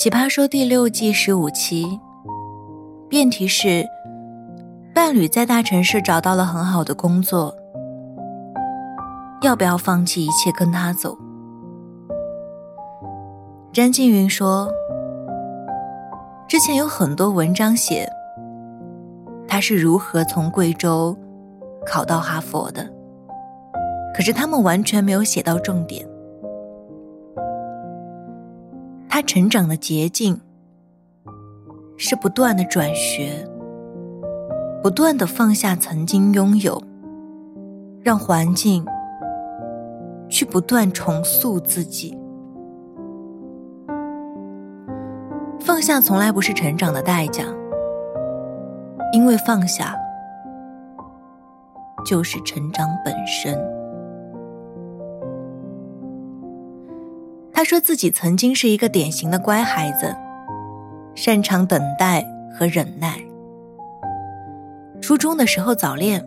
奇葩说第六季十五期，辩题是：伴侣在大城市找到了很好的工作，要不要放弃一切跟他走？詹静云说，之前有很多文章写他是如何从贵州考到哈佛的，可是他们完全没有写到重点。成长的捷径是不断的转学，不断的放下曾经拥有，让环境去不断重塑自己。放下从来不是成长的代价，因为放下就是成长本身。他说自己曾经是一个典型的乖孩子，擅长等待和忍耐。初中的时候早恋，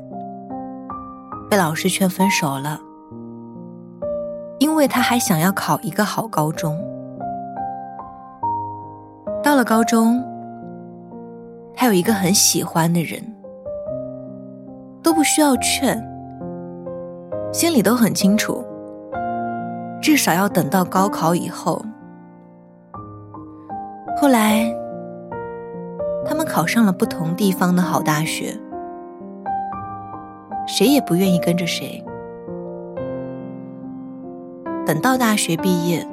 被老师劝分手了，因为他还想要考一个好高中。到了高中，他有一个很喜欢的人，都不需要劝，心里都很清楚。至少要等到高考以后。后来，他们考上了不同地方的好大学，谁也不愿意跟着谁。等到大学毕业，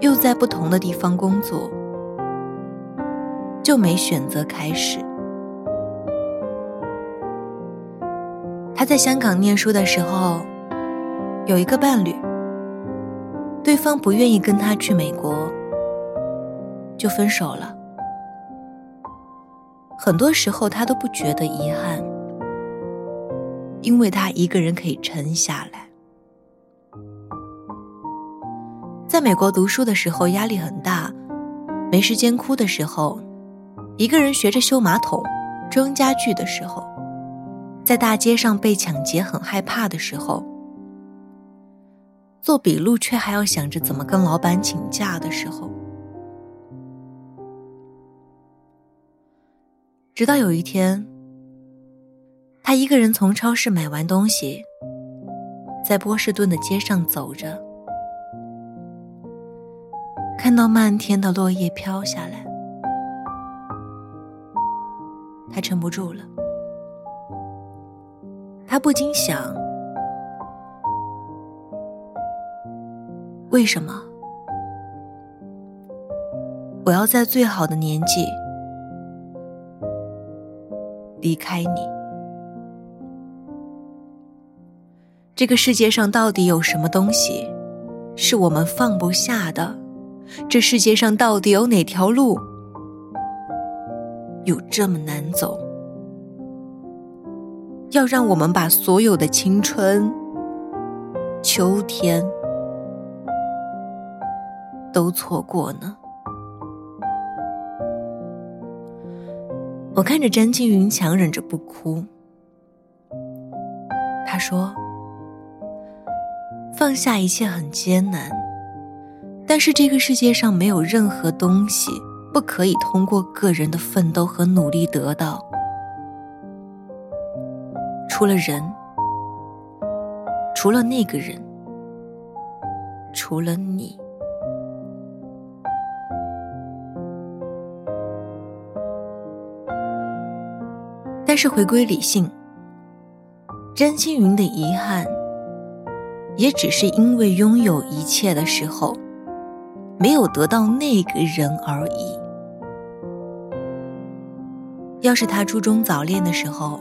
又在不同的地方工作，就没选择开始。他在香港念书的时候。有一个伴侣，对方不愿意跟他去美国，就分手了。很多时候他都不觉得遗憾，因为他一个人可以沉下来。在美国读书的时候压力很大，没时间哭的时候，一个人学着修马桶、装家具的时候，在大街上被抢劫很害怕的时候。做笔录，却还要想着怎么跟老板请假的时候，直到有一天，他一个人从超市买完东西，在波士顿的街上走着，看到漫天的落叶飘下来，他撑不住了，他不禁想。为什么我要在最好的年纪离开你？这个世界上到底有什么东西是我们放不下的？这世界上到底有哪条路有这么难走？要让我们把所有的青春、秋天。都错过呢。我看着詹青云强忍着不哭。他说：“放下一切很艰难，但是这个世界上没有任何东西不可以通过个人的奋斗和努力得到，除了人，除了那个人，除了你。”但是回归理性，詹青云的遗憾，也只是因为拥有一切的时候，没有得到那个人而已。要是他初中早恋的时候，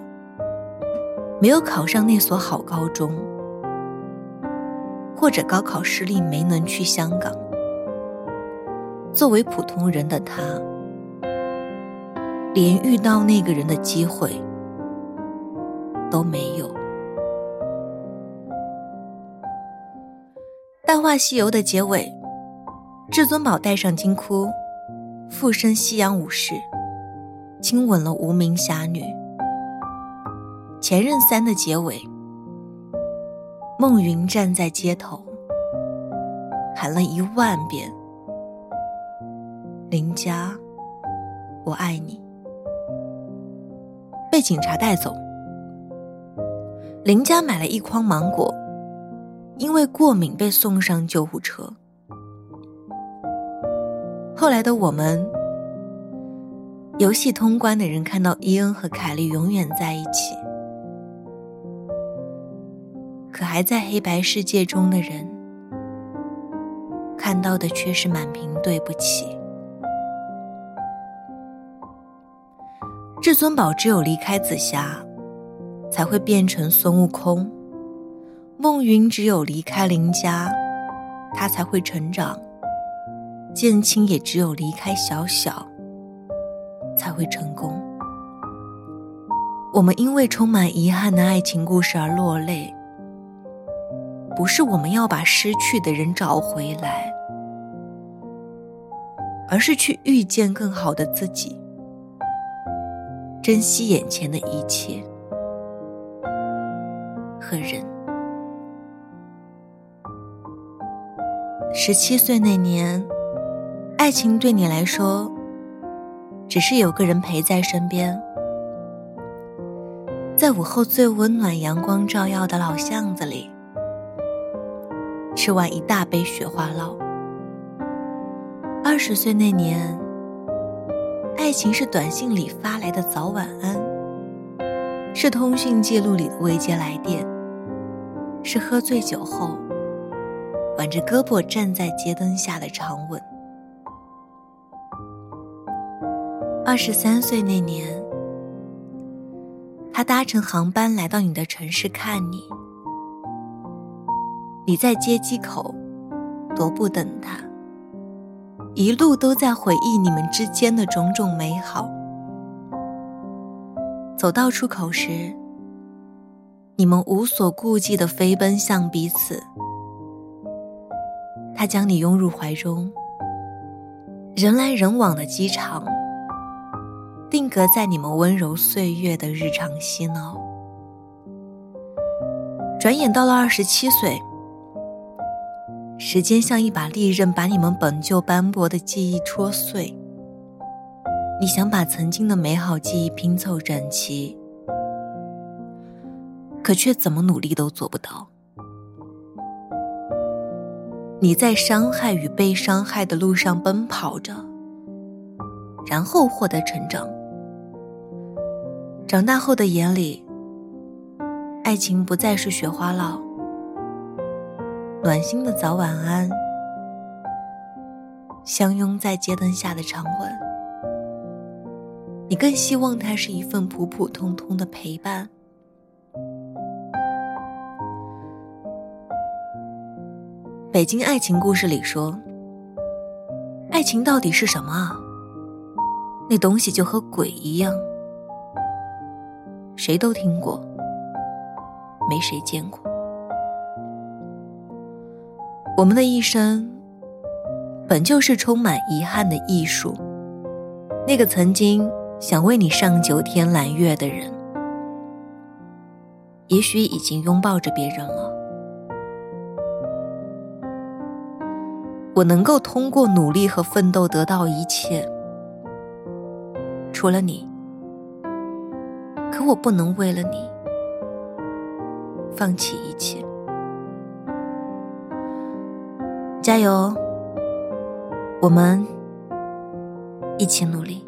没有考上那所好高中，或者高考失利没能去香港，作为普通人的他。连遇到那个人的机会都没有。《大话西游》的结尾，至尊宝戴上金箍，附身西洋武士，亲吻了无名侠女。《前任三》的结尾，孟云站在街头，喊了一万遍林佳，我爱你。被警察带走。林佳买了一筐芒果，因为过敏被送上救护车。后来的我们，游戏通关的人看到伊恩和凯莉永远在一起，可还在黑白世界中的人，看到的却是满屏对不起。至尊宝只有离开紫霞，才会变成孙悟空；梦云只有离开林家，他才会成长。剑青也只有离开小小，才会成功。我们因为充满遗憾的爱情故事而落泪，不是我们要把失去的人找回来，而是去遇见更好的自己，珍惜眼前的一切和人。十七岁那年。爱情对你来说，只是有个人陪在身边，在午后最温暖、阳光照耀的老巷子里，吃完一大杯雪花酪。二十岁那年，爱情是短信里发来的早晚安，是通讯记录里的未接来电，是喝醉酒后挽着胳膊站在街灯下的长吻。二十三岁那年，他搭乘航班来到你的城市看你，你在接机口踱步等他，一路都在回忆你们之间的种种美好。走到出口时，你们无所顾忌的飞奔向彼此，他将你拥入怀中，人来人往的机场。定格在你们温柔岁月的日常嬉闹。转眼到了二十七岁，时间像一把利刃，把你们本就斑驳的记忆戳碎。你想把曾经的美好记忆拼凑整齐，可却怎么努力都做不到。你在伤害与被伤害的路上奔跑着，然后获得成长。长大后的眼里，爱情不再是雪花酪，暖心的早晚安，相拥在街灯下的长吻。你更希望它是一份普普通通的陪伴。北京爱情故事里说，爱情到底是什么啊？那东西就和鬼一样。谁都听过，没谁见过。我们的一生，本就是充满遗憾的艺术。那个曾经想为你上九天揽月的人，也许已经拥抱着别人了。我能够通过努力和奋斗得到一切，除了你。可我不能为了你放弃一切，加油！我们一起努力。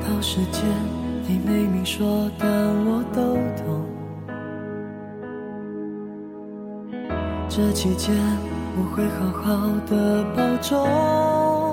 到时间，你没明说，但我都这期间，我会好好的保重。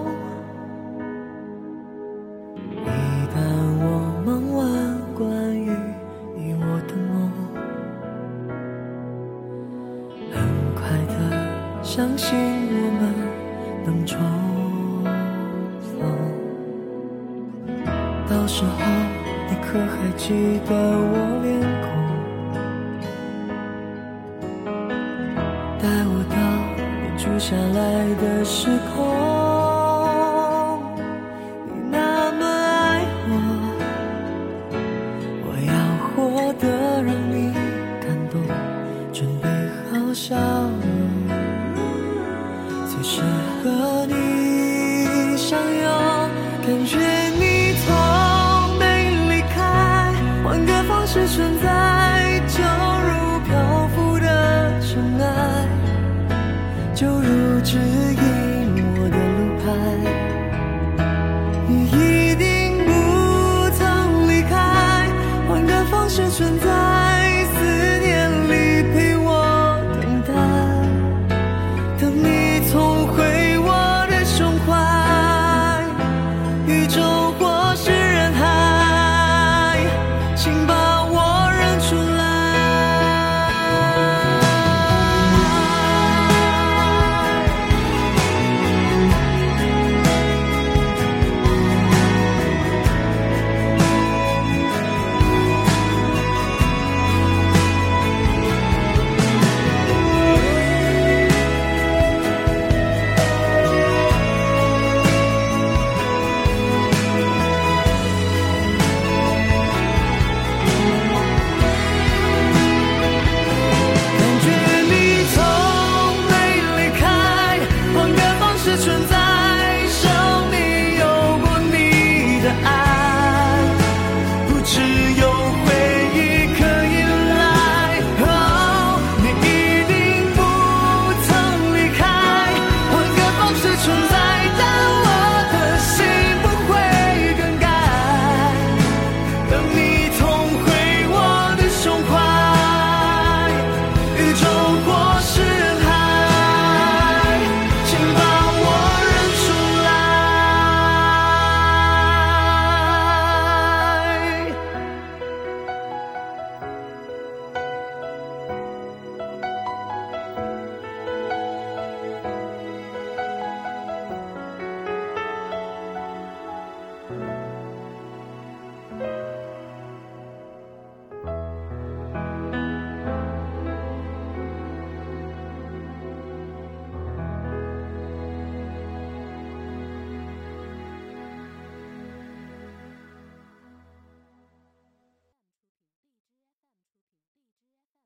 下来的时空。你那么爱我，我要活得让你感动，准备好笑容，随时和你相拥，感觉